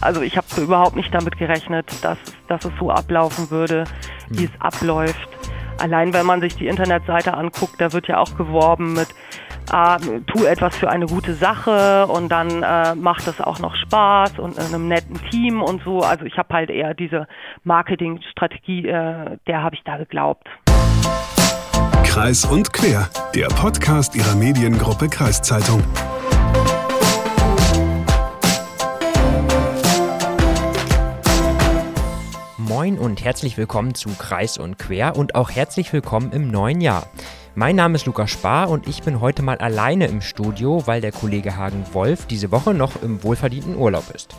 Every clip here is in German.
also ich habe überhaupt nicht damit gerechnet, dass, dass es so ablaufen würde, wie hm. es abläuft. Allein wenn man sich die Internetseite anguckt, da wird ja auch geworben mit äh, tu etwas für eine gute Sache und dann äh, macht das auch noch Spaß und in einem netten Team und so. Also ich habe halt eher diese Marketingstrategie, äh, der habe ich da geglaubt. Kreis und Quer, der Podcast ihrer Mediengruppe Kreiszeitung. Moin und herzlich willkommen zu Kreis und Quer und auch herzlich willkommen im neuen Jahr. Mein Name ist Lukas Spar und ich bin heute mal alleine im Studio, weil der Kollege Hagen Wolf diese Woche noch im wohlverdienten Urlaub ist.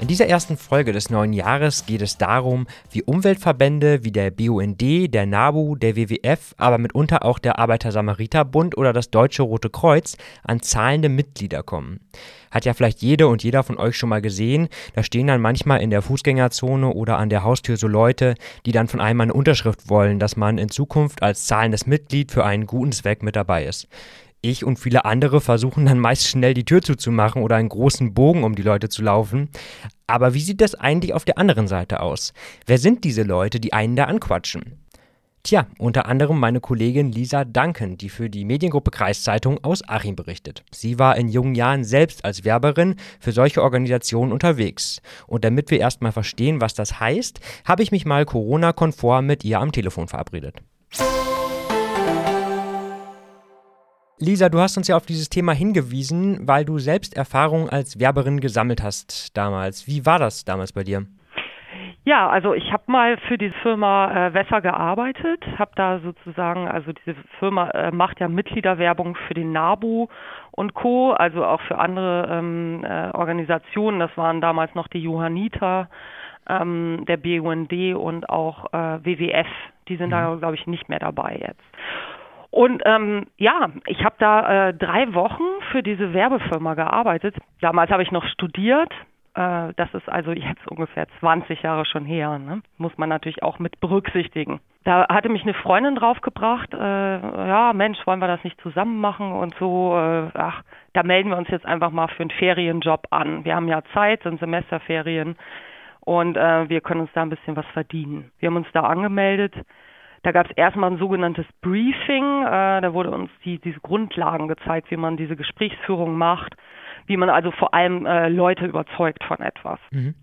In dieser ersten Folge des neuen Jahres geht es darum, wie Umweltverbände wie der BUND, der NABU, der WWF, aber mitunter auch der Arbeiter-Samariter-Bund oder das Deutsche Rote Kreuz an zahlende Mitglieder kommen. Hat ja vielleicht jede und jeder von euch schon mal gesehen, da stehen dann manchmal in der Fußgängerzone oder an der Haustür so Leute, die dann von einem eine Unterschrift wollen, dass man in Zukunft als zahlendes Mitglied für einen guten Zweck mit dabei ist. Ich und viele andere versuchen dann meist schnell die Tür zuzumachen oder einen großen Bogen um die Leute zu laufen. Aber wie sieht das eigentlich auf der anderen Seite aus? Wer sind diese Leute, die einen da anquatschen? Tja, unter anderem meine Kollegin Lisa Duncan, die für die Mediengruppe Kreiszeitung aus Achim berichtet. Sie war in jungen Jahren selbst als Werberin für solche Organisationen unterwegs. Und damit wir erstmal verstehen, was das heißt, habe ich mich mal Corona-konform mit ihr am Telefon verabredet. Lisa, du hast uns ja auf dieses Thema hingewiesen, weil du selbst Erfahrungen als Werberin gesammelt hast damals. Wie war das damals bei dir? Ja, also ich habe mal für die Firma äh, Wässer gearbeitet, habe da sozusagen, also diese Firma äh, macht ja Mitgliederwerbung für den NABU und Co., also auch für andere ähm, äh, Organisationen. Das waren damals noch die Johanniter, ähm, der BUND und auch äh, WWF. Die sind mhm. da, glaube ich, nicht mehr dabei jetzt. Und ähm, ja, ich habe da äh, drei Wochen für diese Werbefirma gearbeitet. Damals habe ich noch studiert. Äh, das ist also jetzt ungefähr 20 Jahre schon her. Ne? Muss man natürlich auch mit berücksichtigen. Da hatte mich eine Freundin draufgebracht, äh, ja Mensch, wollen wir das nicht zusammen machen und so. Äh, ach, da melden wir uns jetzt einfach mal für einen Ferienjob an. Wir haben ja Zeit, sind Semesterferien und äh, wir können uns da ein bisschen was verdienen. Wir haben uns da angemeldet da gab es erstmal ein sogenanntes Briefing. Äh, da wurde uns die, diese Grundlagen gezeigt, wie man diese Gesprächsführung macht, wie man also vor allem äh, Leute überzeugt von etwas. Mhm.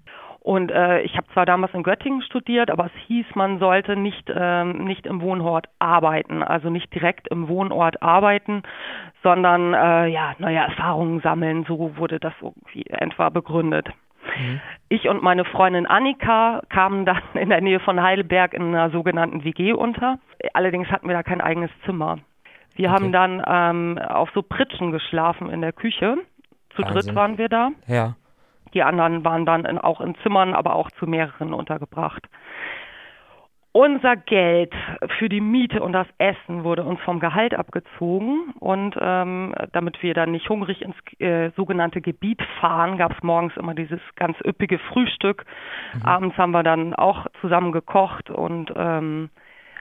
Und äh, ich habe zwar damals in Göttingen studiert, aber es hieß, man sollte nicht, ähm, nicht im Wohnort arbeiten, also nicht direkt im Wohnort arbeiten, sondern äh, ja, neue Erfahrungen sammeln. So wurde das irgendwie etwa begründet. Mhm. Ich und meine Freundin Annika kamen dann in der Nähe von Heidelberg in einer sogenannten WG unter. Allerdings hatten wir da kein eigenes Zimmer. Wir okay. haben dann ähm, auf so Pritschen geschlafen in der Küche. Zu Wahnsinn. dritt waren wir da. Ja. Die anderen waren dann in, auch in Zimmern, aber auch zu mehreren untergebracht. Unser Geld für die Miete und das Essen wurde uns vom Gehalt abgezogen und ähm, damit wir dann nicht hungrig ins äh, sogenannte Gebiet fahren, gab es morgens immer dieses ganz üppige Frühstück. Mhm. Abends haben wir dann auch zusammen gekocht und ähm,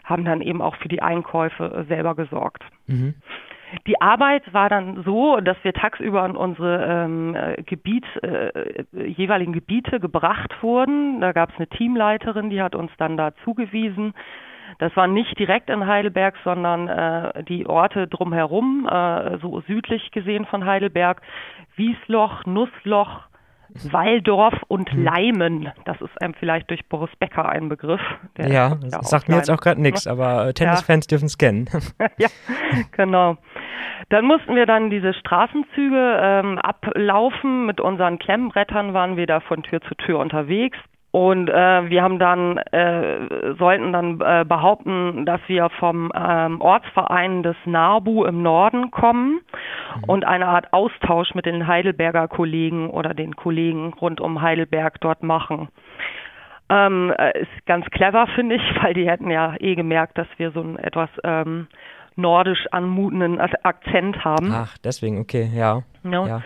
haben dann eben auch für die Einkäufe selber gesorgt. Mhm. Die Arbeit war dann so, dass wir tagsüber in unsere ähm, Gebiet, äh, jeweiligen Gebiete gebracht wurden. Da gab es eine Teamleiterin, die hat uns dann da zugewiesen. Das war nicht direkt in Heidelberg, sondern äh, die Orte drumherum, äh, so südlich gesehen von Heidelberg, Wiesloch, Nussloch, Walldorf und hm. Leimen. Das ist einem vielleicht durch Boris Becker ein Begriff. ja, das sagt mir jetzt auch gerade nichts, aber äh, Tennisfans ja. dürfen es kennen. ja, genau. Dann mussten wir dann diese Straßenzüge ähm, ablaufen. Mit unseren Klemmbrettern waren wir da von Tür zu Tür unterwegs. Und äh, wir haben dann, äh, sollten dann äh, behaupten, dass wir vom ähm, Ortsverein des NABU im Norden kommen mhm. und eine Art Austausch mit den Heidelberger Kollegen oder den Kollegen rund um Heidelberg dort machen. Ähm, äh, ist ganz clever, finde ich, weil die hätten ja eh gemerkt, dass wir so ein etwas ähm, nordisch anmutenden Akzent haben. Ach, deswegen, okay, ja. ja. ja.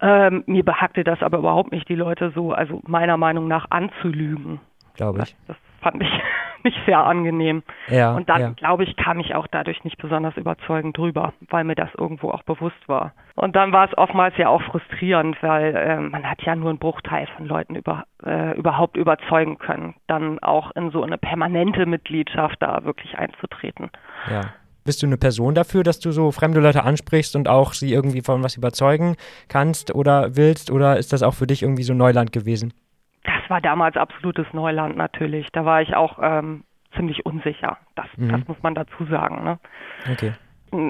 Ähm, mir behagte das aber überhaupt nicht, die Leute so, also meiner Meinung nach anzulügen. Glaube ich. Das fand ich nicht sehr angenehm. Ja, und dann, ja. glaube ich, kam ich auch dadurch nicht besonders überzeugend drüber, weil mir das irgendwo auch bewusst war. Und dann war es oftmals ja auch frustrierend, weil äh, man hat ja nur einen Bruchteil von Leuten über, äh, überhaupt überzeugen können, dann auch in so eine permanente Mitgliedschaft da wirklich einzutreten. Ja. Bist du eine Person dafür, dass du so fremde Leute ansprichst und auch sie irgendwie von was überzeugen kannst oder willst? Oder ist das auch für dich irgendwie so Neuland gewesen? Das war damals absolutes Neuland natürlich. Da war ich auch ähm, ziemlich unsicher. Das, Mhm. das muss man dazu sagen. Ne? Okay.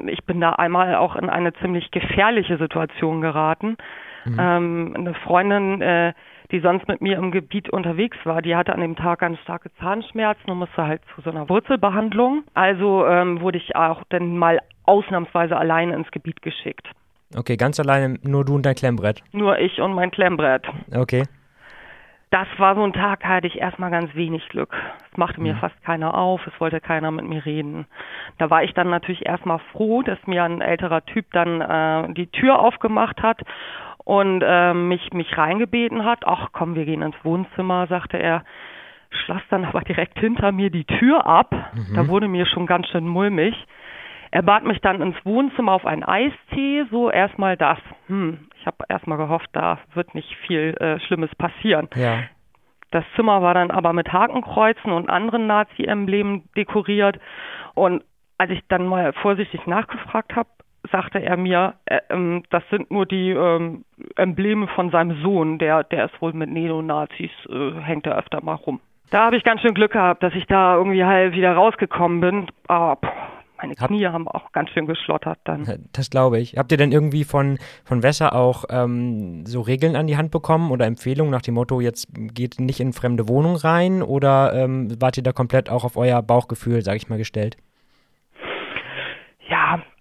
Ich bin da einmal auch in eine ziemlich gefährliche Situation geraten. Mhm. Ähm, eine Freundin, äh, die sonst mit mir im Gebiet unterwegs war, die hatte an dem Tag ganz starke Zahnschmerzen und musste halt zu so einer Wurzelbehandlung. Also ähm, wurde ich auch dann mal ausnahmsweise alleine ins Gebiet geschickt. Okay, ganz alleine nur du und dein Klemmbrett. Nur ich und mein Klemmbrett. Okay. Das war so ein Tag, da hatte ich erstmal ganz wenig Glück. Es machte mir Mhm. fast keiner auf, es wollte keiner mit mir reden. Da war ich dann natürlich erstmal froh, dass mir ein älterer Typ dann äh, die Tür aufgemacht hat und äh, mich, mich reingebeten hat. Ach komm, wir gehen ins Wohnzimmer, sagte er. Schloss dann aber direkt hinter mir die Tür ab. Da wurde mir schon ganz schön mulmig. Er bat mich dann ins Wohnzimmer auf einen Eistee, so erstmal das. Hm, ich habe erstmal gehofft, da wird nicht viel äh, Schlimmes passieren. Ja. Das Zimmer war dann aber mit Hakenkreuzen und anderen Nazi-Emblemen dekoriert. Und als ich dann mal vorsichtig nachgefragt habe, sagte er mir, äh, ähm, das sind nur die ähm, Embleme von seinem Sohn, der, der ist wohl mit Neonazis, äh, hängt er öfter mal rum. Da habe ich ganz schön Glück gehabt, dass ich da irgendwie halt wieder rausgekommen bin. Aber puh, meine Hab- Knie haben auch ganz schön geschlottert dann. Das glaube ich. Habt ihr denn irgendwie von, von Wässer auch ähm, so Regeln an die Hand bekommen oder Empfehlungen nach dem Motto, jetzt geht nicht in fremde Wohnung rein oder ähm, wart ihr da komplett auch auf euer Bauchgefühl, sag ich mal, gestellt?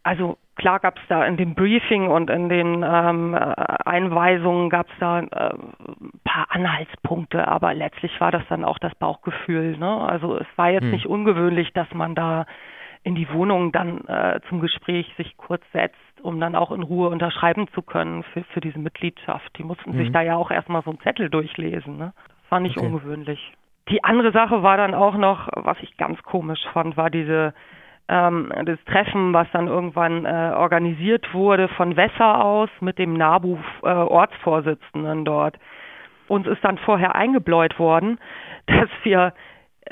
Also klar gab es da in dem Briefing und in den ähm, äh, Einweisungen gab es da äh, ein paar Anhaltspunkte, aber letztlich war das dann auch das Bauchgefühl. Ne? Also es war jetzt Hm. nicht ungewöhnlich, dass man da in die Wohnung dann äh, zum Gespräch sich kurz setzt, um dann auch in Ruhe unterschreiben zu können für, für diese Mitgliedschaft. Die mussten sich Mhm. da ja auch erstmal so einen Zettel durchlesen. Ne? Das war nicht Okay. ungewöhnlich. Die andere Sache war dann auch noch, was ich ganz komisch fand, war diese ähm, das Treffen, was dann irgendwann äh, organisiert wurde von Wesser aus mit dem NABU-Ortsvorsitzenden dort. Uns ist dann vorher eingebläut worden, dass wir,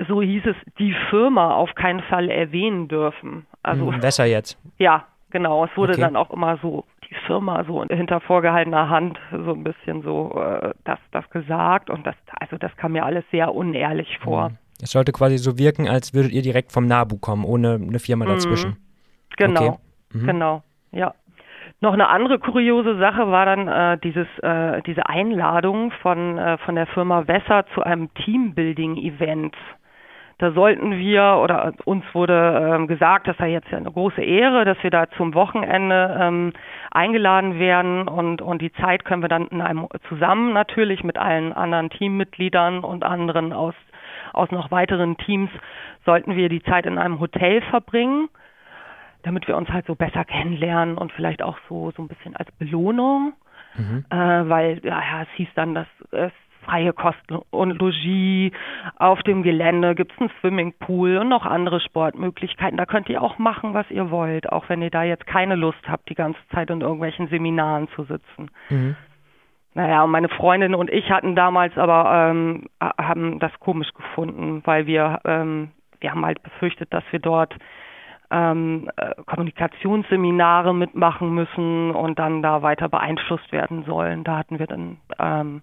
so hieß es, die Firma auf keinen Fall erwähnen dürfen. Also Hm, Wässer jetzt. ja, genau. Es wurde Okay. dann auch immer so die Firma so hinter vorgehaltener Hand so ein bisschen so äh, das, das gesagt und das, also das kam mir alles sehr unehrlich vor. Es sollte quasi so wirken, als würdet ihr direkt vom NABU kommen, ohne eine Firma dazwischen. Genau, Okay. Mhm. genau, ja. Noch eine andere kuriose Sache war dann äh, dieses, äh, diese Einladung von, äh, von der Firma Wesser zu einem Teambuilding-Event. Da sollten wir, oder uns wurde ähm, gesagt, das sei jetzt ja eine große Ehre, dass wir da zum Wochenende ähm, eingeladen werden und, und die Zeit können wir dann in einem zusammen natürlich mit allen anderen Teammitgliedern und anderen aus, aus noch weiteren Teams sollten wir die Zeit in einem Hotel verbringen damit wir uns halt so besser kennenlernen und vielleicht auch so so ein bisschen als Belohnung, Mhm. äh, weil ja, ja, es hieß dann, dass es freie Kosten und Logis auf dem Gelände gibt es einen Swimmingpool und noch andere Sportmöglichkeiten. Da könnt ihr auch machen, was ihr wollt, auch wenn ihr da jetzt keine Lust habt, die ganze Zeit in irgendwelchen Seminaren zu sitzen. Mhm. Naja, und meine Freundin und ich hatten damals aber ähm, haben das komisch gefunden, weil wir ähm, wir haben halt befürchtet, dass wir dort ähm, äh, Kommunikationsseminare mitmachen müssen und dann da weiter beeinflusst werden sollen. Da hatten wir dann ähm,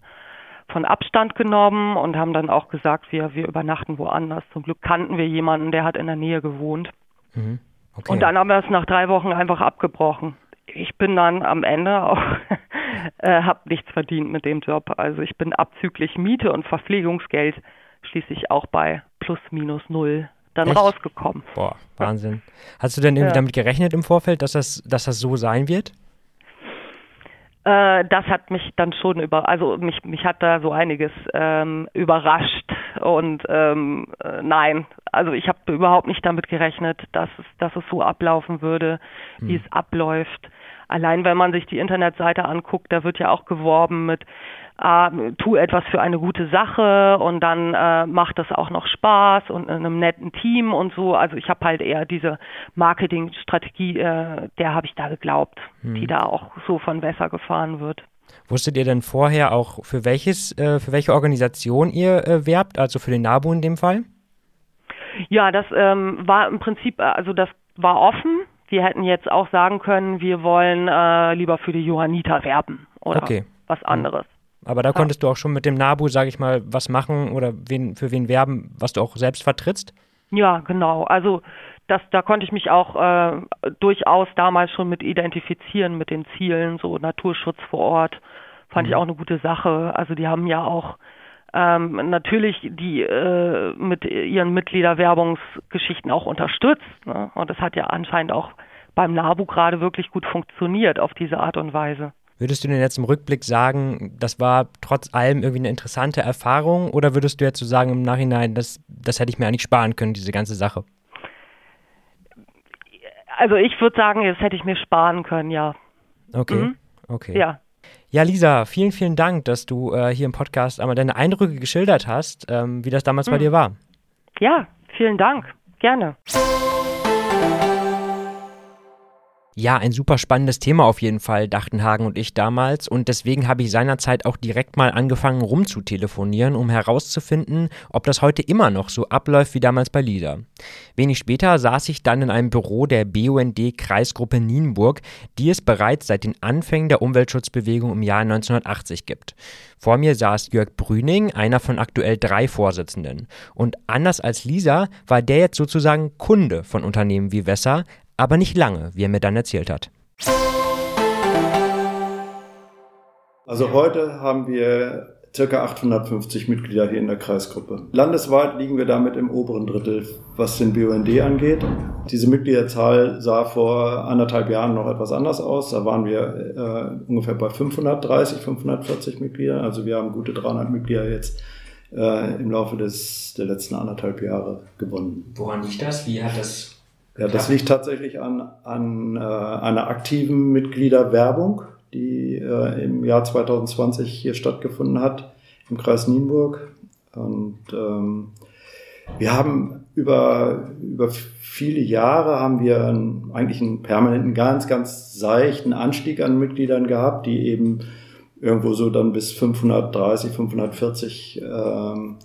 von Abstand genommen und haben dann auch gesagt, wir, wir übernachten woanders. Zum Glück kannten wir jemanden, der hat in der Nähe gewohnt. Mhm. Okay. Und dann haben wir es nach drei Wochen einfach abgebrochen. Ich bin dann am Ende auch, äh, habe nichts verdient mit dem Job. Also ich bin abzüglich Miete und Verpflegungsgeld schließlich auch bei plus minus null dann Echt? rausgekommen. Boah, Wahnsinn. Hast du denn irgendwie Ja. damit gerechnet im Vorfeld, dass das, dass das so sein wird? Äh, das hat mich dann schon über, also mich, mich hat da so einiges ähm, überrascht Und ähm, äh, nein, also ich habe überhaupt nicht damit gerechnet, dass es, dass es so ablaufen würde, wie hm. es abläuft. Allein wenn man sich die Internetseite anguckt, da wird ja auch geworben mit äh, tu etwas für eine gute Sache und dann äh, macht das auch noch Spaß und in einem netten Team und so. Also ich habe halt eher diese Marketingstrategie, äh, der habe ich da geglaubt, hm. die da auch so von Wässer gefahren wird. Wusstet ihr denn vorher auch, für welches, äh, für welche Organisation ihr äh, werbt, also für den NABU in dem Fall? Ja, das ähm, war im Prinzip, äh, also das war offen. Wir hätten jetzt auch sagen können, wir wollen äh, lieber für die Johanniter werben oder okay. was anderes. Aber da konntest du auch schon mit dem NABU, sage ich mal, was machen oder wen, für wen werben, was du auch selbst vertrittst? Ja, genau. Also das, da konnte ich mich auch äh, durchaus damals schon mit identifizieren mit den Zielen, so Naturschutz vor Ort, fand mhm. ich auch eine gute Sache. Also die haben ja auch ähm, natürlich die äh, mit ihren Mitgliederwerbungsgeschichten auch unterstützt. Ne? Und das hat ja anscheinend auch beim NABU gerade wirklich gut funktioniert auf diese Art und Weise. Würdest du denn jetzt im Rückblick sagen, das war trotz allem irgendwie eine interessante Erfahrung oder würdest du jetzt so sagen im Nachhinein, das, das hätte ich mir eigentlich sparen können, diese ganze Sache? Also ich würde sagen, das hätte ich mir sparen können, ja. Okay, mhm. okay. Ja. Ja, Lisa, vielen, vielen Dank, dass du äh, hier im Podcast einmal deine Eindrücke geschildert hast, ähm, wie das damals mhm. bei dir war. Ja, vielen Dank. Gerne. Ja, ein super spannendes Thema auf jeden Fall, dachten Hagen und ich damals. Und deswegen habe ich seinerzeit auch direkt mal angefangen rumzutelefonieren, um herauszufinden, ob das heute immer noch so abläuft wie damals bei LIDA. Wenig später saß ich dann in einem Büro der BUND Kreisgruppe Nienburg, die es bereits seit den Anfängen der Umweltschutzbewegung im Jahr 1980 gibt. Vor mir saß Jörg Brüning, einer von aktuell drei Vorsitzenden. Und anders als Lisa war der jetzt sozusagen Kunde von Unternehmen wie Wesser, aber nicht lange, wie er mir dann erzählt hat. Also heute haben wir circa 850 Mitglieder hier in der Kreisgruppe. Landesweit liegen wir damit im oberen Drittel, was den BUND angeht. Diese Mitgliederzahl sah vor anderthalb Jahren noch etwas anders aus. Da waren wir äh, ungefähr bei 530, 540 Mitgliedern. Also wir haben gute 300 Mitglieder jetzt äh, im Laufe des, der letzten anderthalb Jahre gewonnen. Woran liegt das? Wie hat das ja, das liegt tatsächlich an, an äh, einer aktiven Mitgliederwerbung, die äh, im Jahr 2020 hier stattgefunden hat, im Kreis Nienburg. Und ähm, wir haben über, über viele Jahre haben wir einen, eigentlich einen permanenten, ganz, ganz seichten Anstieg an Mitgliedern gehabt, die eben irgendwo so dann bis 530, 540 ähm,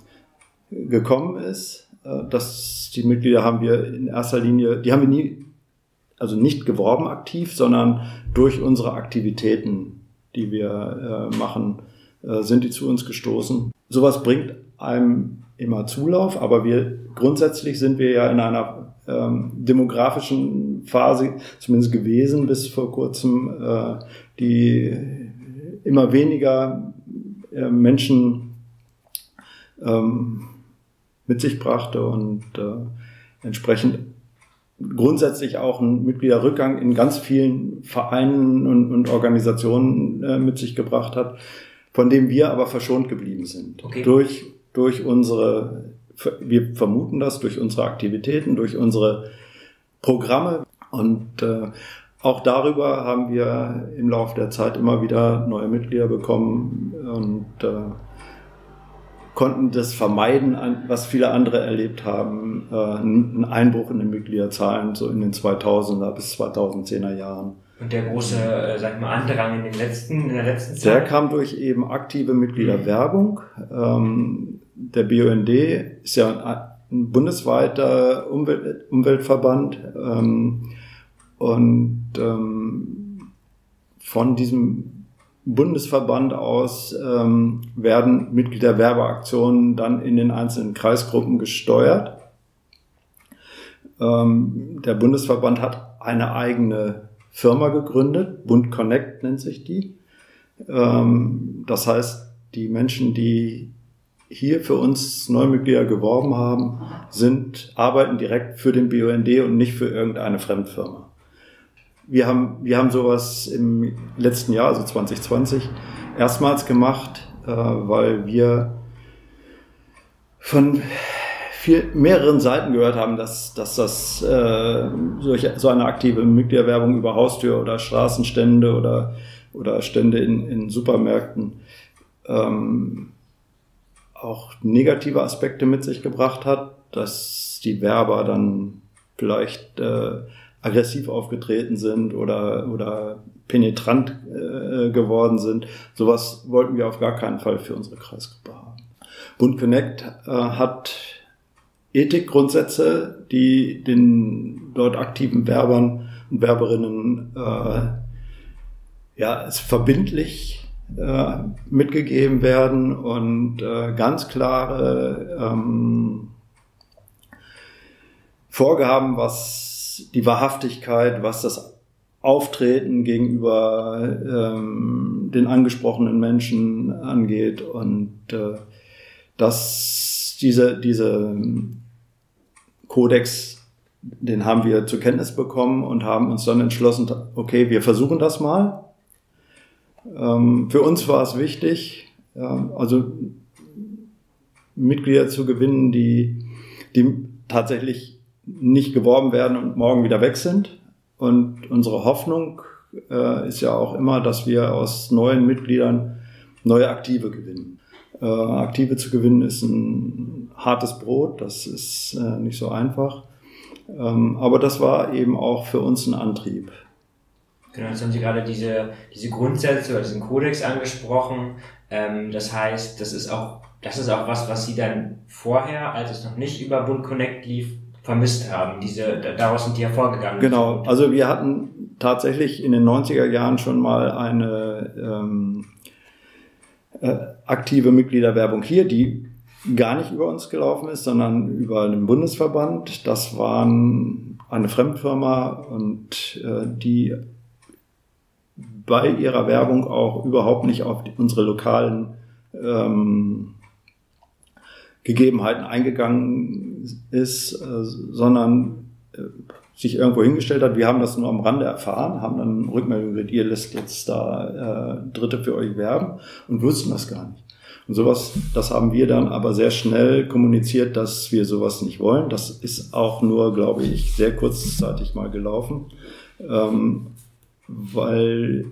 gekommen ist. Äh, dass die Mitglieder haben wir in erster Linie, die haben wir nie, also nicht geworben aktiv, sondern durch unsere Aktivitäten, die wir äh, machen, äh, sind die zu uns gestoßen. Sowas bringt einem immer Zulauf, aber wir grundsätzlich sind wir ja in einer ähm, demografischen Phase zumindest gewesen bis vor kurzem, äh, die immer weniger Menschen ähm, mit sich brachte und äh, entsprechend grundsätzlich auch ein Mitgliederrückgang in ganz vielen Vereinen und, und Organisationen äh, mit sich gebracht hat, von dem wir aber verschont geblieben sind. Okay. Durch, durch unsere, wir vermuten das, durch unsere Aktivitäten, durch unsere Programme und äh, auch darüber haben wir im Laufe der Zeit immer wieder neue Mitglieder bekommen und äh, konnten das vermeiden, was viele andere erlebt haben, äh, einen Einbruch in den Mitgliederzahlen so in den 2000er bis 2010er Jahren. Und der große, äh, sag ich mal, Andrang in den letzten, in der letzten Zeit? Der kam durch eben aktive Mitgliederwerbung. Ähm, der BUND ist ja ein bundesweiter Umwelt, Umweltverband ähm, und ähm, von diesem Bundesverband aus ähm, werden Mitgliederwerbeaktionen dann in den einzelnen Kreisgruppen gesteuert. Ähm, der Bundesverband hat eine eigene Firma gegründet, Bund Connect nennt sich die. Ähm, das heißt, die Menschen, die hier für uns Neumitglieder geworben haben, sind, arbeiten direkt für den BUND und nicht für irgendeine Fremdfirma wir haben, wir haben sowas im letzten Jahr, also 2020, erstmals gemacht, äh, weil wir von viel, mehreren Seiten gehört haben, dass, dass das äh, solche, so eine aktive Mitgliederwerbung über Haustür oder Straßenstände oder, oder Stände in, in Supermärkten ähm, auch negative Aspekte mit sich gebracht hat, dass die Werber dann vielleicht äh, aggressiv aufgetreten sind oder, oder penetrant äh, geworden sind. Sowas wollten wir auf gar keinen Fall für unsere Kreisgruppe haben. Bund Connect äh, hat Ethikgrundsätze, die den dort aktiven Werbern und Werberinnen äh, ja, es verbindlich äh, mitgegeben werden und äh, ganz klare ähm, Vorgaben, was die Wahrhaftigkeit, was das Auftreten gegenüber ähm, den angesprochenen Menschen angeht und äh, dass diese, diese Kodex, den haben wir zur Kenntnis bekommen und haben uns dann entschlossen, okay, wir versuchen das mal. Ähm, für uns war es wichtig, ja, also Mitglieder zu gewinnen, die, die tatsächlich nicht geworben werden und morgen wieder weg sind. Und unsere Hoffnung äh, ist ja auch immer, dass wir aus neuen Mitgliedern neue Aktive gewinnen. Äh, Aktive zu gewinnen ist ein hartes Brot, das ist äh, nicht so einfach. Ähm, aber das war eben auch für uns ein Antrieb. Genau, jetzt haben Sie gerade diese, diese Grundsätze oder diesen Kodex angesprochen. Ähm, das heißt, das ist auch, das ist auch was, was Sie dann vorher, als es noch nicht über Bund Connect lief, vermisst haben. Diese, daraus sind die hervorgegangen. Genau, also wir hatten tatsächlich in den 90er Jahren schon mal eine ähm, äh, aktive Mitgliederwerbung hier, die gar nicht über uns gelaufen ist, sondern über den Bundesverband. Das waren eine Fremdfirma und äh, die bei ihrer Werbung auch überhaupt nicht auf unsere lokalen ähm, Gegebenheiten eingegangen ist, äh, sondern äh, sich irgendwo hingestellt hat. Wir haben das nur am Rande erfahren, haben dann Rückmeldung gekriegt, ihr lässt jetzt da äh, Dritte für euch werben und wussten das gar nicht. Und sowas, das haben wir dann aber sehr schnell kommuniziert, dass wir sowas nicht wollen. Das ist auch nur, glaube ich, sehr kurzzeitig mal gelaufen, ähm, weil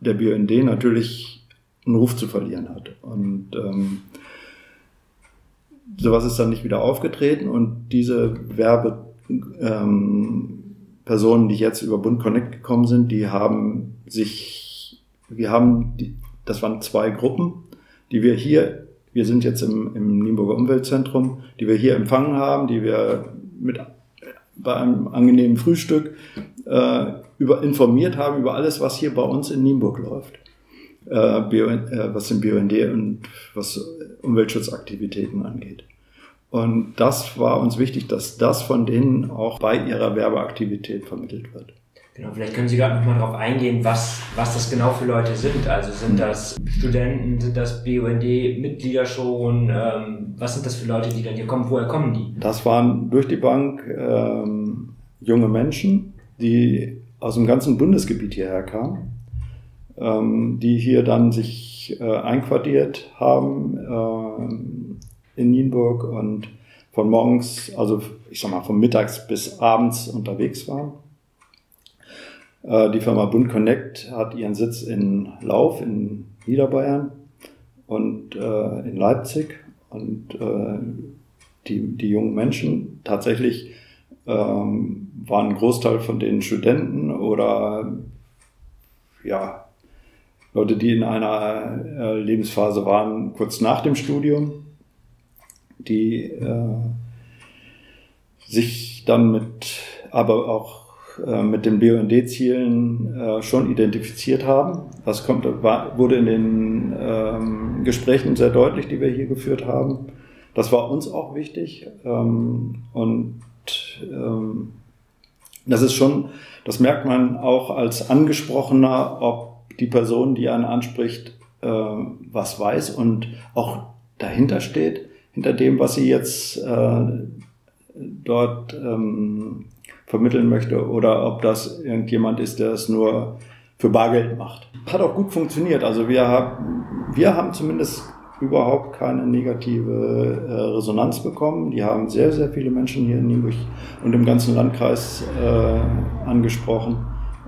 der BUND natürlich einen Ruf zu verlieren hat. Und ähm, sowas ist dann nicht wieder aufgetreten und diese Werbe ähm, die jetzt über Bund Connect gekommen sind, die haben sich, wir haben, die, das waren zwei Gruppen, die wir hier, wir sind jetzt im, im Nienburger Umweltzentrum, die wir hier empfangen haben, die wir mit bei einem angenehmen Frühstück äh, über, informiert haben über alles, was hier bei uns in Nienburg läuft. Äh, Bio, äh, was den BUND und was Umweltschutzaktivitäten angeht. Und das war uns wichtig, dass das von denen auch bei ihrer Werbeaktivität vermittelt wird. Genau, vielleicht können Sie gerade nochmal darauf eingehen, was, was das genau für Leute sind. Also sind das Studenten, sind das BUND-Mitglieder schon? Ähm, was sind das für Leute, die dann hier kommen? Woher kommen die? Das waren durch die Bank ähm, junge Menschen, die aus dem ganzen Bundesgebiet hierher kamen, ähm, die hier dann sich äh, einquartiert haben. Äh, in Nienburg und von morgens, also ich sag mal von mittags bis abends unterwegs waren. Äh, die Firma Bund Connect hat ihren Sitz in Lauf in Niederbayern und äh, in Leipzig und äh, die, die jungen Menschen tatsächlich ähm, waren ein Großteil von den Studenten oder ja, Leute, die in einer äh, Lebensphase waren kurz nach dem Studium die äh, sich dann mit, aber auch äh, mit den BUND-Zielen äh, schon identifiziert haben. Das kommt, war, wurde in den ähm, Gesprächen sehr deutlich, die wir hier geführt haben. Das war uns auch wichtig. Ähm, und ähm, das ist schon, das merkt man auch als Angesprochener, ob die Person, die einen anspricht, äh, was weiß und auch dahinter steht hinter dem, was sie jetzt äh, dort ähm, vermitteln möchte oder ob das irgendjemand ist, der es nur für Bargeld macht. Hat auch gut funktioniert. Also wir haben, wir haben zumindest überhaupt keine negative äh, Resonanz bekommen. Die haben sehr, sehr viele Menschen hier in Nienburg und im ganzen Landkreis äh, angesprochen.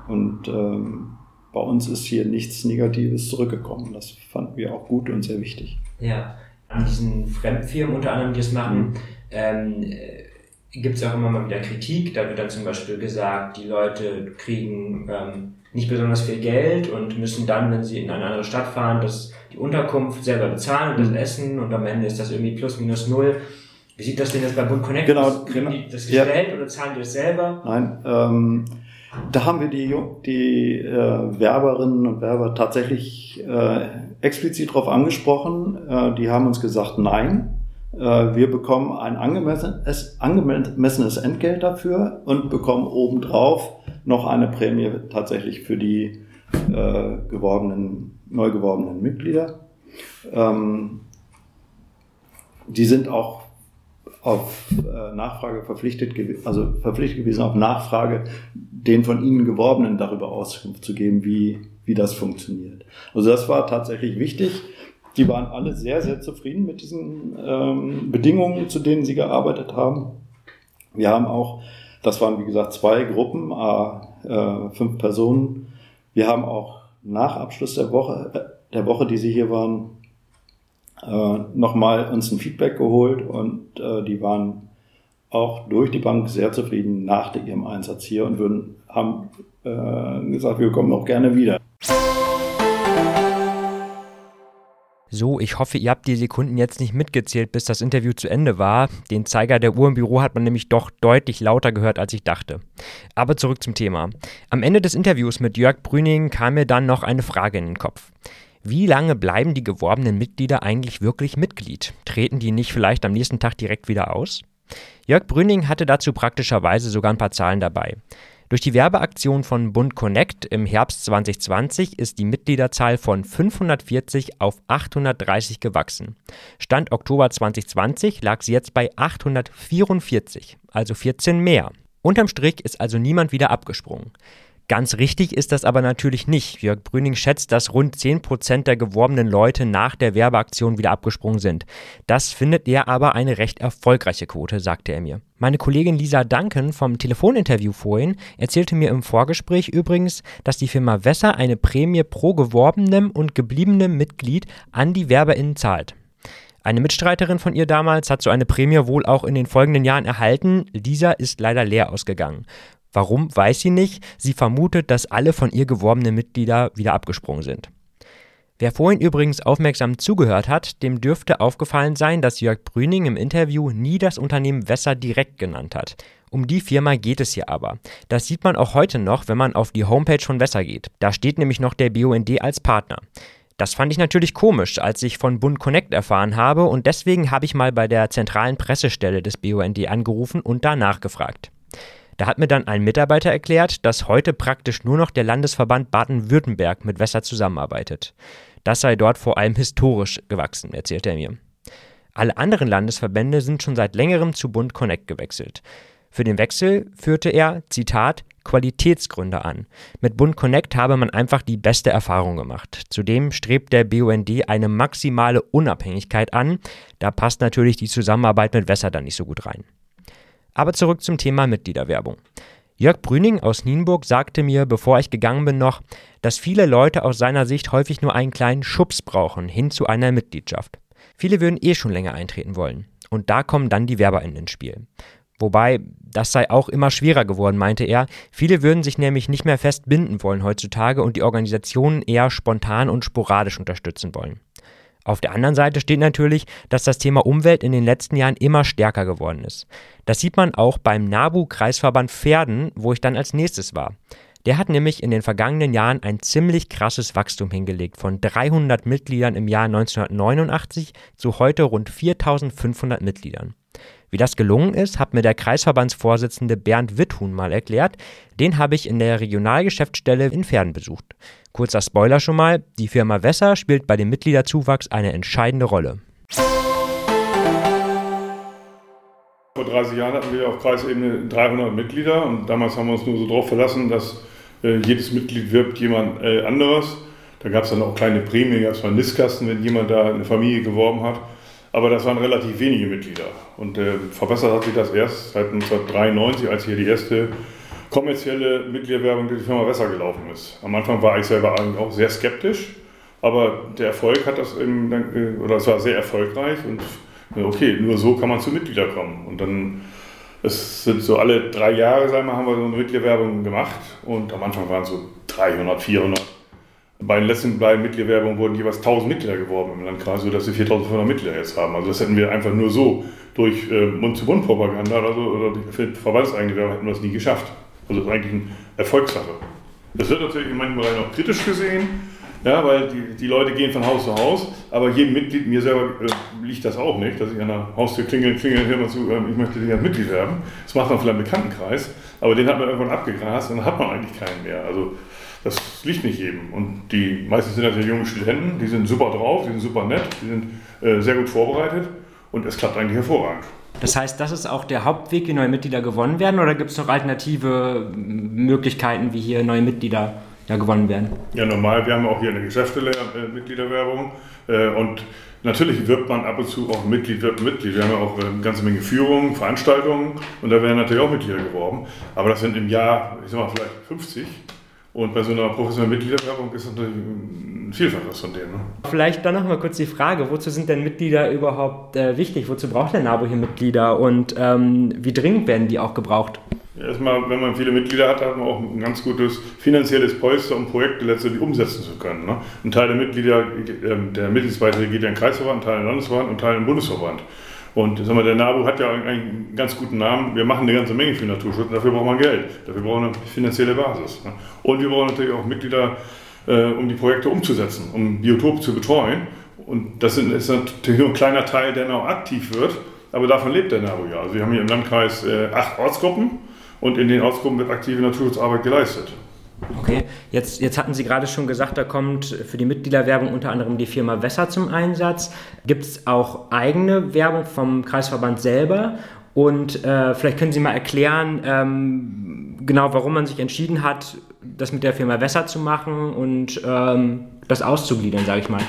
Und ähm, bei uns ist hier nichts Negatives zurückgekommen. Das fanden wir auch gut und sehr wichtig. Ja, an diesen Fremdfirmen unter anderem, die es machen, mhm. ähm, äh, gibt es auch immer mal wieder Kritik. Da wird dann zum Beispiel gesagt, die Leute kriegen ähm, nicht besonders viel Geld und müssen dann, wenn sie in eine andere Stadt fahren, das, die Unterkunft selber bezahlen und das mhm. Essen und am Ende ist das irgendwie plus minus null. Wie sieht das denn jetzt bei Bund Connect genau, aus? Kriegen genau. die das gestellt ja. oder zahlen die das selber? Nein, ähm, da haben wir die, die äh, Werberinnen und Werber tatsächlich äh, explizit darauf angesprochen. Äh, die haben uns gesagt, nein, äh, wir bekommen ein angemessenes, angemessenes Entgelt dafür und bekommen obendrauf noch eine Prämie tatsächlich für die äh, geworbenen, neu geworbenen Mitglieder. Ähm, die sind auch auf äh, Nachfrage verpflichtet, also verpflichtet gewesen, auf Nachfrage den von ihnen Geworbenen darüber Auskunft zu geben, wie, wie das funktioniert. Also das war tatsächlich wichtig. Die waren alle sehr, sehr zufrieden mit diesen ähm, Bedingungen, zu denen sie gearbeitet haben. Wir haben auch, das waren wie gesagt zwei Gruppen, äh, fünf Personen. Wir haben auch nach Abschluss der Woche, äh, der Woche, die sie hier waren, äh, nochmal uns ein Feedback geholt und äh, die waren auch durch die Bank sehr zufrieden nach ihrem Einsatz hier und würden, haben äh, gesagt, wir kommen auch gerne wieder. So, ich hoffe, ihr habt die Sekunden jetzt nicht mitgezählt, bis das Interview zu Ende war. Den Zeiger der Uhr im Büro hat man nämlich doch deutlich lauter gehört, als ich dachte. Aber zurück zum Thema. Am Ende des Interviews mit Jörg Brüning kam mir dann noch eine Frage in den Kopf. Wie lange bleiben die geworbenen Mitglieder eigentlich wirklich Mitglied? Treten die nicht vielleicht am nächsten Tag direkt wieder aus? Jörg Brüning hatte dazu praktischerweise sogar ein paar Zahlen dabei. Durch die Werbeaktion von Bund Connect im Herbst 2020 ist die Mitgliederzahl von 540 auf 830 gewachsen. Stand Oktober 2020 lag sie jetzt bei 844, also 14 mehr. Unterm Strich ist also niemand wieder abgesprungen. Ganz richtig ist das aber natürlich nicht. Jörg Brüning schätzt, dass rund 10% der geworbenen Leute nach der Werbeaktion wieder abgesprungen sind. Das findet er aber eine recht erfolgreiche Quote, sagte er mir. Meine Kollegin Lisa Duncan vom Telefoninterview vorhin erzählte mir im Vorgespräch übrigens, dass die Firma Wesser eine Prämie pro geworbenem und gebliebenem Mitglied an die WerberInnen zahlt. Eine Mitstreiterin von ihr damals hat so eine Prämie wohl auch in den folgenden Jahren erhalten. Dieser ist leider leer ausgegangen. Warum, weiß sie nicht. Sie vermutet, dass alle von ihr geworbenen Mitglieder wieder abgesprungen sind. Wer vorhin übrigens aufmerksam zugehört hat, dem dürfte aufgefallen sein, dass Jörg Brüning im Interview nie das Unternehmen Wässer direkt genannt hat. Um die Firma geht es hier aber. Das sieht man auch heute noch, wenn man auf die Homepage von Wässer geht. Da steht nämlich noch der BUND als Partner. Das fand ich natürlich komisch, als ich von Bund Connect erfahren habe und deswegen habe ich mal bei der zentralen Pressestelle des BUND angerufen und da nachgefragt. Da hat mir dann ein Mitarbeiter erklärt, dass heute praktisch nur noch der Landesverband Baden-Württemberg mit Wässer zusammenarbeitet. Das sei dort vor allem historisch gewachsen, erzählte er mir. Alle anderen Landesverbände sind schon seit längerem zu Bund Connect gewechselt. Für den Wechsel führte er, Zitat, Qualitätsgründe an. Mit Bund Connect habe man einfach die beste Erfahrung gemacht. Zudem strebt der BUND eine maximale Unabhängigkeit an. Da passt natürlich die Zusammenarbeit mit Wässer dann nicht so gut rein. Aber zurück zum Thema Mitgliederwerbung. Jörg Brüning aus Nienburg sagte mir, bevor ich gegangen bin, noch, dass viele Leute aus seiner Sicht häufig nur einen kleinen Schubs brauchen hin zu einer Mitgliedschaft. Viele würden eh schon länger eintreten wollen. Und da kommen dann die WerberInnen ins Spiel. Wobei, das sei auch immer schwerer geworden, meinte er. Viele würden sich nämlich nicht mehr fest binden wollen heutzutage und die Organisationen eher spontan und sporadisch unterstützen wollen. Auf der anderen Seite steht natürlich, dass das Thema Umwelt in den letzten Jahren immer stärker geworden ist. Das sieht man auch beim NABU-Kreisverband Pferden, wo ich dann als nächstes war. Der hat nämlich in den vergangenen Jahren ein ziemlich krasses Wachstum hingelegt, von 300 Mitgliedern im Jahr 1989 zu heute rund 4500 Mitgliedern. Wie das gelungen ist, hat mir der Kreisverbandsvorsitzende Bernd Witthun mal erklärt. Den habe ich in der Regionalgeschäftsstelle in Pferden besucht. Kurzer Spoiler schon mal, die Firma Wässer spielt bei dem Mitgliederzuwachs eine entscheidende Rolle. Vor 30 Jahren hatten wir auf Kreisebene 300 Mitglieder und damals haben wir uns nur so darauf verlassen, dass äh, jedes Mitglied wirbt jemand äh, anderes. Da gab es dann auch kleine Prämien, gab es mal Nistkasten, wenn jemand da eine Familie geworben hat. Aber das waren relativ wenige Mitglieder. Und äh, verbessert hat sich das erst seit 1993, als hier die erste kommerzielle Mitgliederwerbung durch die Firma Wässer gelaufen ist. Am Anfang war ich selber eigentlich auch sehr skeptisch, aber der Erfolg hat das, eben, äh, oder es war sehr erfolgreich und okay, nur so kann man zu Mitglieder kommen. Und dann, es sind so alle drei Jahre, sagen wir, haben wir so eine Mitgliederwerbung gemacht und am Anfang waren es so 300, 400 bei den letzten beiden Mitgliederwerbungen wurden jeweils 1000 Mitglieder geworben im Landkreis, sodass wir 4500 Mitglieder jetzt haben. Also das hätten wir einfach nur so durch äh, Mund-zu-Mund-Propaganda oder, so, oder durch verbandseigene Werbung hätten wir das nie geschafft. Also das ist eigentlich eine Erfolgssache. Das wird natürlich in manchen Bereichen auch kritisch gesehen, ja, weil die, die Leute gehen von Haus zu Haus, aber jedem Mitglied, mir selber äh, liegt das auch nicht, dass ich an der Haustür klingel, klingel, hör mal zu, äh, ich möchte dich als Mitglied werden. Das macht man vielleicht im Bekanntenkreis, aber den hat man irgendwann abgegrast und dann hat man eigentlich keinen mehr. Also das liegt nicht jedem. Und die meisten sind natürlich junge Studenten, die sind super drauf, die sind super nett, die sind äh, sehr gut vorbereitet und es klappt eigentlich hervorragend. Das heißt, das ist auch der Hauptweg, wie neue Mitglieder gewonnen werden, oder gibt es noch alternative Möglichkeiten, wie hier neue Mitglieder ja, gewonnen werden? Ja, normal. Wir haben auch hier eine Geschäftsstelle äh, Mitgliederwerbung äh, und natürlich wirbt man ab und zu auch Mitglied, wirbt Mitglied. Wir haben ja auch eine ganze Menge Führungen, Veranstaltungen und da werden natürlich auch Mitglieder geworben. Aber das sind im Jahr, ich sag mal, vielleicht 50. Und bei so einer professionellen Mitgliederwerbung ist natürlich ein Vielfaches von dem. Ne? Vielleicht dann noch mal kurz die Frage, wozu sind denn Mitglieder überhaupt äh, wichtig? Wozu braucht der NABU hier Mitglieder und ähm, wie dringend werden die auch gebraucht? Erstmal, wenn man viele Mitglieder hat, hat man auch ein ganz gutes finanzielles Polster, um Projekte letztendlich umsetzen zu können. Ne? Ein Teil der Mitglieder, äh, der Mitgliedsbeiträge geht ja in den Kreisverband, ein Teil in den Landesverband und ein Teil in den Bundesverband. Und sag mal, der NABU hat ja einen ganz guten Namen. Wir machen eine ganze Menge für Naturschutz dafür braucht man Geld. Dafür brauchen wir eine finanzielle Basis. Ne? Und wir brauchen natürlich auch Mitglieder, äh, um die Projekte umzusetzen, um Biotope zu betreuen. Und das ist natürlich nur ein kleiner Teil, der noch aktiv wird. Aber davon lebt der NABU ja. Also wir haben hier im Landkreis äh, acht Ortsgruppen und in den Ortsgruppen wird aktive Naturschutzarbeit geleistet. Okay, jetzt, jetzt hatten Sie gerade schon gesagt, da kommt für die Mitgliederwerbung unter anderem die Firma Wässer zum Einsatz. Gibt es auch eigene Werbung vom Kreisverband selber? Und äh, vielleicht können Sie mal erklären, ähm, genau warum man sich entschieden hat, das mit der Firma Wässer zu machen und ähm, das auszugliedern, sage ich mal.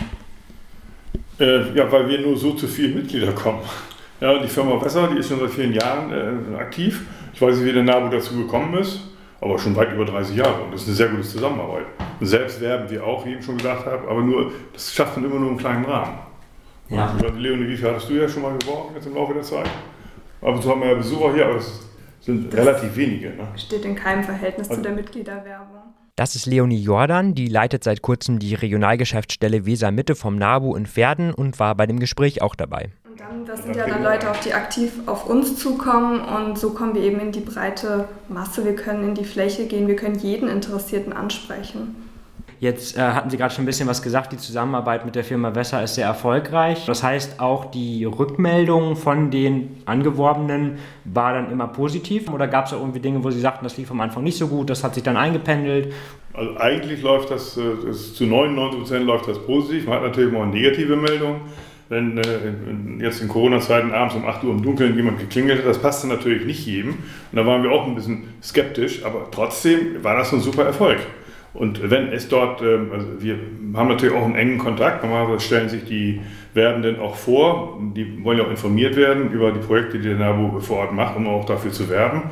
Äh, ja, weil wir nur so zu vielen Mitglieder kommen. Ja, die Firma Wässer, die ist schon seit vielen Jahren äh, aktiv. Ich weiß nicht, wie der NABU dazu gekommen ist aber schon weit über 30 Jahre. Und das ist eine sehr gute Zusammenarbeit. Und selbst werben wir auch, wie ich eben schon gesagt habe, aber nur, das schafft man immer nur im kleinen Rahmen. Ja. Und Leonie, wie viel hattest du ja schon mal geworben jetzt im Laufe der Zeit? Ab und zu haben wir ja Besucher hier, aber das sind das relativ wenige. Ne? Steht in keinem Verhältnis also, zu der Mitgliederwerbung. Das ist Leonie Jordan, die leitet seit kurzem die Regionalgeschäftsstelle Weser Mitte vom NABU in Pferden und war bei dem Gespräch auch dabei. Dann, das sind ja dann Leute, auch die aktiv auf uns zukommen und so kommen wir eben in die breite Masse. Wir können in die Fläche gehen, wir können jeden Interessierten ansprechen. Jetzt äh, hatten Sie gerade schon ein bisschen was gesagt, die Zusammenarbeit mit der Firma Wässer ist sehr erfolgreich. Das heißt, auch die Rückmeldung von den Angeworbenen war dann immer positiv? Oder gab es auch irgendwie Dinge, wo Sie sagten, das lief am Anfang nicht so gut, das hat sich dann eingependelt? Also eigentlich läuft das, das äh, zu 99 Prozent läuft das positiv. Man hat natürlich auch negative Meldungen wenn äh, jetzt in Corona-Zeiten abends um 8 Uhr im Dunkeln jemand geklingelt hat, das passte natürlich nicht jedem. Und da waren wir auch ein bisschen skeptisch, aber trotzdem war das ein super Erfolg. Und wenn es dort, ähm, also wir haben natürlich auch einen engen Kontakt, normalerweise stellen sich die Werbenden auch vor, die wollen ja auch informiert werden über die Projekte, die der NABU vor Ort macht, um auch dafür zu werben.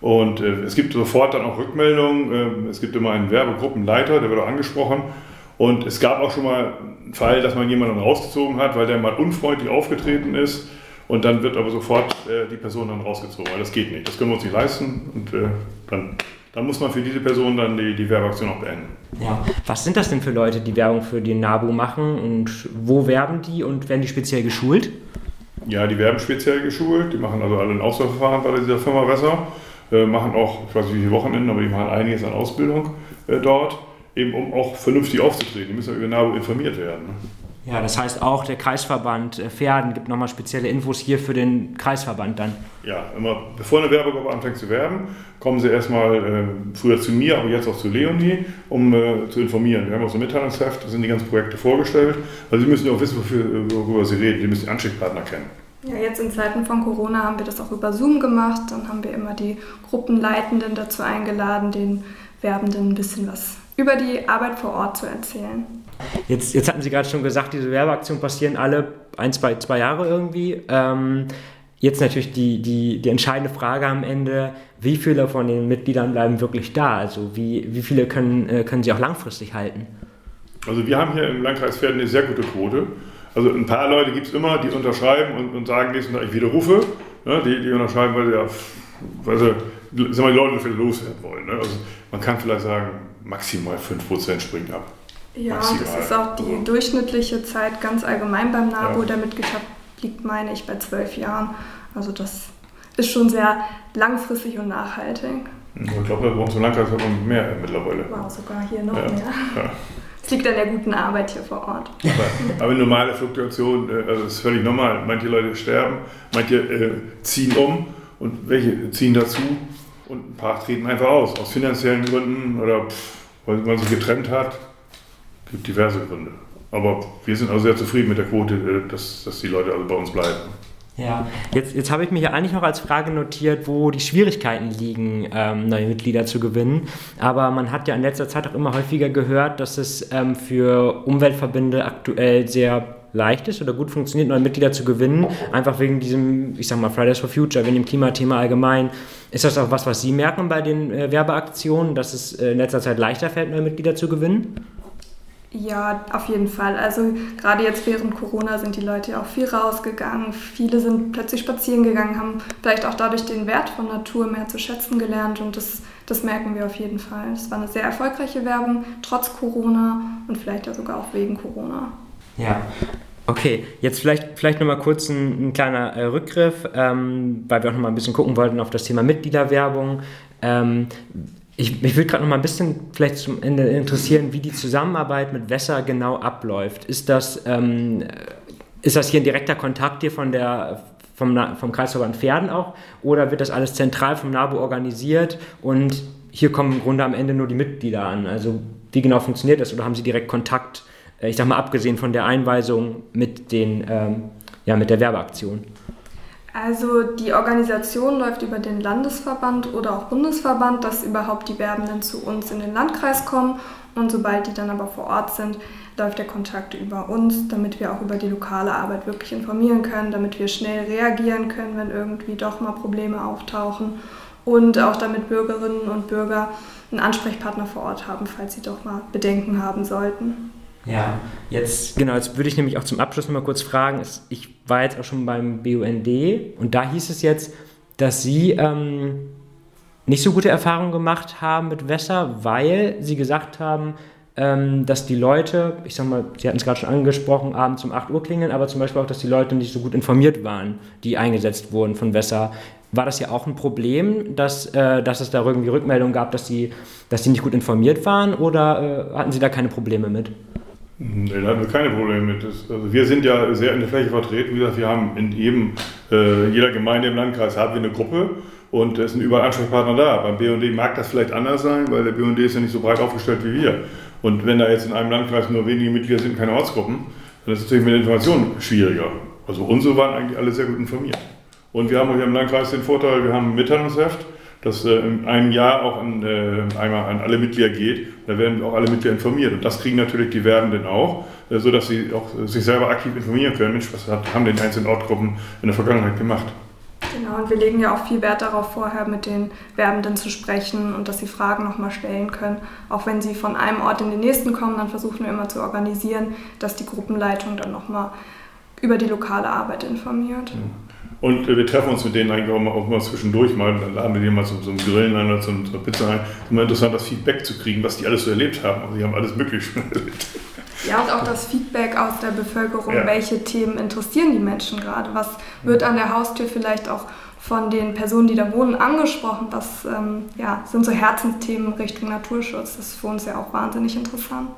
Und äh, es gibt sofort dann auch Rückmeldungen, äh, es gibt immer einen Werbegruppenleiter, der wird auch angesprochen. Und es gab auch schon mal Fall, dass man jemanden rausgezogen hat, weil der mal unfreundlich aufgetreten ist. Und dann wird aber sofort äh, die Person dann rausgezogen, weil das geht nicht. Das können wir uns nicht leisten. Und äh, dann, dann muss man für diese Person dann die, die Werbeaktion auch beenden. Ja. Was sind das denn für Leute, die Werbung für den NABU machen? Und wo werben die und werden die speziell geschult? Ja, die werden speziell geschult. Die machen also alle ein Auswahlverfahren bei dieser Firma Wässer. Äh, machen auch, ich weiß nicht wie viele Wochenenden, aber die machen einiges an Ausbildung äh, dort eben um auch vernünftig aufzutreten. Die müssen ja über NABU informiert werden. Ne? Ja, das heißt auch der Kreisverband äh, Pferden gibt nochmal spezielle Infos hier für den Kreisverband dann. Ja, immer bevor eine Werbegruppe anfängt zu werben, kommen sie erstmal äh, früher zu mir, aber jetzt auch zu Leonie, um äh, zu informieren. Wir haben auch so ein Mitteilungsheft, da sind die ganzen Projekte vorgestellt. Also sie müssen ja auch wissen, wofür, worüber sie reden. Die müssen die Ansprechpartner kennen. Ja, jetzt in Zeiten von Corona haben wir das auch über Zoom gemacht. Dann haben wir immer die Gruppenleitenden dazu eingeladen, den Werbenden ein bisschen was über die Arbeit vor Ort zu erzählen. Jetzt, jetzt hatten Sie gerade schon gesagt, diese Werbeaktionen passieren alle ein, zwei, zwei Jahre irgendwie. Ähm, jetzt natürlich die, die, die entscheidende Frage am Ende, wie viele von den Mitgliedern bleiben wirklich da? Also wie, wie viele können, äh, können Sie auch langfristig halten? Also wir haben hier im Landkreis Pferden eine sehr gute Quote. Also ein paar Leute gibt es immer, die unterschreiben und, und sagen, nächsten Tag ich widerrufe. Ne? Die, die unterschreiben, weil sie ja, weil sie, sagen wir, die Leute viel loswerden wollen. Ne? Also man kann vielleicht sagen, maximal 5% springen ab. Ja, Maximal. das ist auch die durchschnittliche Zeit ganz allgemein beim NABU ja. der Mitgliedschaft liegt, meine ich, bei zwölf Jahren. Also das ist schon sehr langfristig und nachhaltig. Ich glaube, bei uns im Landkreis hat man mehr mittlerweile. Wow, sogar hier noch ja. mehr. Es liegt an der guten Arbeit hier vor Ort. Aber, aber normale Fluktuation, äh, also das ist völlig normal. Manche Leute sterben, manche äh, ziehen um und welche ziehen dazu und ein paar treten einfach aus, aus finanziellen Gründen oder pff, weil man sich getrennt hat. Es gibt diverse Gründe. Aber wir sind also sehr zufrieden mit der Quote, äh, dass, dass die Leute also bei uns bleiben. Ja, jetzt, jetzt habe ich mir hier eigentlich noch als Frage notiert, wo die Schwierigkeiten liegen, ähm, neue Mitglieder zu gewinnen. Aber man hat ja in letzter Zeit auch immer häufiger gehört, dass es ähm, für Umweltverbände aktuell sehr leicht ist oder gut funktioniert, neue Mitglieder zu gewinnen, einfach wegen diesem, ich sag mal, Fridays for Future, wegen dem Klimathema allgemein. Ist das auch was, was Sie merken bei den äh, Werbeaktionen, dass es äh, in letzter Zeit leichter fällt, neue Mitglieder zu gewinnen? Ja, auf jeden Fall. Also gerade jetzt während Corona sind die Leute auch viel rausgegangen. Viele sind plötzlich spazieren gegangen, haben vielleicht auch dadurch den Wert von Natur mehr zu schätzen gelernt und das, das merken wir auf jeden Fall. Es war eine sehr erfolgreiche Werbung, trotz Corona und vielleicht ja sogar auch wegen Corona. Ja. Okay, jetzt vielleicht, vielleicht nochmal kurz ein, ein kleiner äh, Rückgriff, ähm, weil wir auch nochmal ein bisschen gucken wollten auf das Thema Mitgliederwerbung. Ähm, ich, mich würde gerade noch mal ein bisschen vielleicht zum Ende interessieren, wie die Zusammenarbeit mit Wässer genau abläuft. Ist das, ähm, ist das hier ein direkter Kontakt hier von der, vom, vom Kreisverband Pferden auch oder wird das alles zentral vom NABU organisiert und hier kommen im Grunde am Ende nur die Mitglieder an? Also wie genau funktioniert das oder haben Sie direkt Kontakt, ich sag mal abgesehen von der Einweisung mit, den, ähm, ja, mit der Werbeaktion? Also die Organisation läuft über den Landesverband oder auch Bundesverband, dass überhaupt die Werbenden zu uns in den Landkreis kommen. Und sobald die dann aber vor Ort sind, läuft der Kontakt über uns, damit wir auch über die lokale Arbeit wirklich informieren können, damit wir schnell reagieren können, wenn irgendwie doch mal Probleme auftauchen. Und auch damit Bürgerinnen und Bürger einen Ansprechpartner vor Ort haben, falls sie doch mal Bedenken haben sollten. Ja, jetzt, genau, jetzt würde ich nämlich auch zum Abschluss noch mal kurz fragen. Ich war jetzt auch schon beim BUND und da hieß es jetzt, dass Sie ähm, nicht so gute Erfahrungen gemacht haben mit Wässer, weil Sie gesagt haben, ähm, dass die Leute, ich sag mal, Sie hatten es gerade schon angesprochen, abends um 8 Uhr klingeln, aber zum Beispiel auch, dass die Leute nicht so gut informiert waren, die eingesetzt wurden von Wässer. War das ja auch ein Problem, dass, äh, dass es da irgendwie Rückmeldungen gab, dass die, dass die nicht gut informiert waren oder äh, hatten Sie da keine Probleme mit? Nee, da hatten wir keine Probleme mit. also wir sind ja sehr in der Fläche vertreten. Wie gesagt, wir haben in jedem, äh, jeder Gemeinde im Landkreis haben wir eine Gruppe und es sind überall Ansprechpartner da. Beim BUND mag das vielleicht anders sein, weil der BUND ist ja nicht so breit aufgestellt wie wir. Und wenn da jetzt in einem Landkreis nur wenige Mitglieder sind, keine Ortsgruppen, dann ist es natürlich mit der Information schwieriger. Also unsere waren eigentlich alle sehr gut informiert. Und wir haben hier im Landkreis den Vorteil, wir haben ein Mitteilungsheft das äh, in einem Jahr auch an, äh, einmal an alle Mitglieder geht. Da werden auch alle Mitglieder informiert. Und das kriegen natürlich die Werbenden auch, äh, sodass sie auch sich selber aktiv informieren können. Mensch, was haben denn einzelnen Ortgruppen in der Vergangenheit gemacht? Genau, und wir legen ja auch viel Wert darauf, vorher mit den Werbenden zu sprechen und dass sie Fragen nochmal stellen können. Auch wenn sie von einem Ort in den nächsten kommen, dann versuchen wir immer zu organisieren, dass die Gruppenleitung dann nochmal über die lokale Arbeit informiert. Mhm. Und äh, wir treffen uns mit denen eigentlich auch mal, auch mal zwischendurch mal. Dann laden wir die mal zum, zum Grillen ein oder zum, zur Pizza ein. Es ist immer interessant, das Feedback zu kriegen, was die alles so erlebt haben. Also die haben alles Mögliche schon erlebt. Ja, und auch das Feedback aus der Bevölkerung, ja. welche Themen interessieren die Menschen gerade? Was wird an der Haustür vielleicht auch von den Personen, die da wohnen, angesprochen? Was ähm, ja, sind so Herzensthemen Richtung Naturschutz? Das ist für uns ja auch wahnsinnig interessant.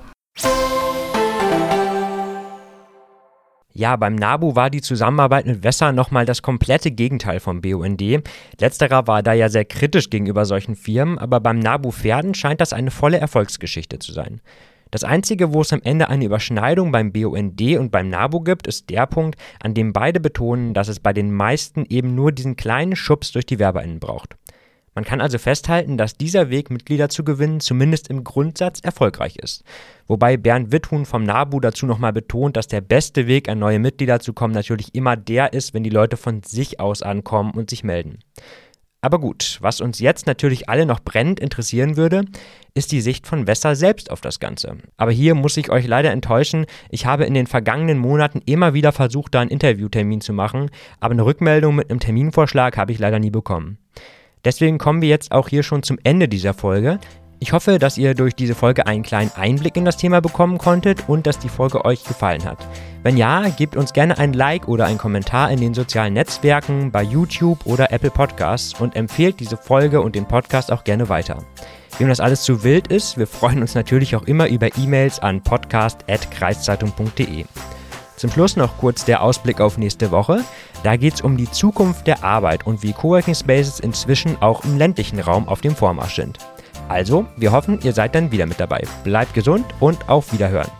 Ja, beim NABU war die Zusammenarbeit mit Wässer nochmal das komplette Gegenteil vom BUND. Letzterer war da ja sehr kritisch gegenüber solchen Firmen, aber beim NABU Pferden scheint das eine volle Erfolgsgeschichte zu sein. Das Einzige, wo es am Ende eine Überschneidung beim BUND und beim NABU gibt, ist der Punkt, an dem beide betonen, dass es bei den meisten eben nur diesen kleinen Schubs durch die WerberInnen braucht. Man kann also festhalten, dass dieser Weg, Mitglieder zu gewinnen, zumindest im Grundsatz erfolgreich ist. Wobei Bernd Witthun vom NABU dazu nochmal betont, dass der beste Weg, an neue Mitglieder zu kommen, natürlich immer der ist, wenn die Leute von sich aus ankommen und sich melden. Aber gut, was uns jetzt natürlich alle noch brennend interessieren würde, ist die Sicht von Wesser selbst auf das Ganze. Aber hier muss ich euch leider enttäuschen, ich habe in den vergangenen Monaten immer wieder versucht, da einen Interviewtermin zu machen, aber eine Rückmeldung mit einem Terminvorschlag habe ich leider nie bekommen. Deswegen kommen wir jetzt auch hier schon zum Ende dieser Folge. Ich hoffe, dass ihr durch diese Folge einen kleinen Einblick in das Thema bekommen konntet und dass die Folge euch gefallen hat. Wenn ja, gebt uns gerne ein Like oder einen Kommentar in den sozialen Netzwerken, bei YouTube oder Apple Podcasts und empfehlt diese Folge und den Podcast auch gerne weiter. Wem das alles zu wild ist, wir freuen uns natürlich auch immer über E-Mails an podcast.kreiszeitung.de. Zum Schluss noch kurz der Ausblick auf nächste Woche. Da geht es um die Zukunft der Arbeit und wie Coworking Spaces inzwischen auch im ländlichen Raum auf dem Vormarsch sind. Also, wir hoffen, ihr seid dann wieder mit dabei. Bleibt gesund und auf Wiederhören.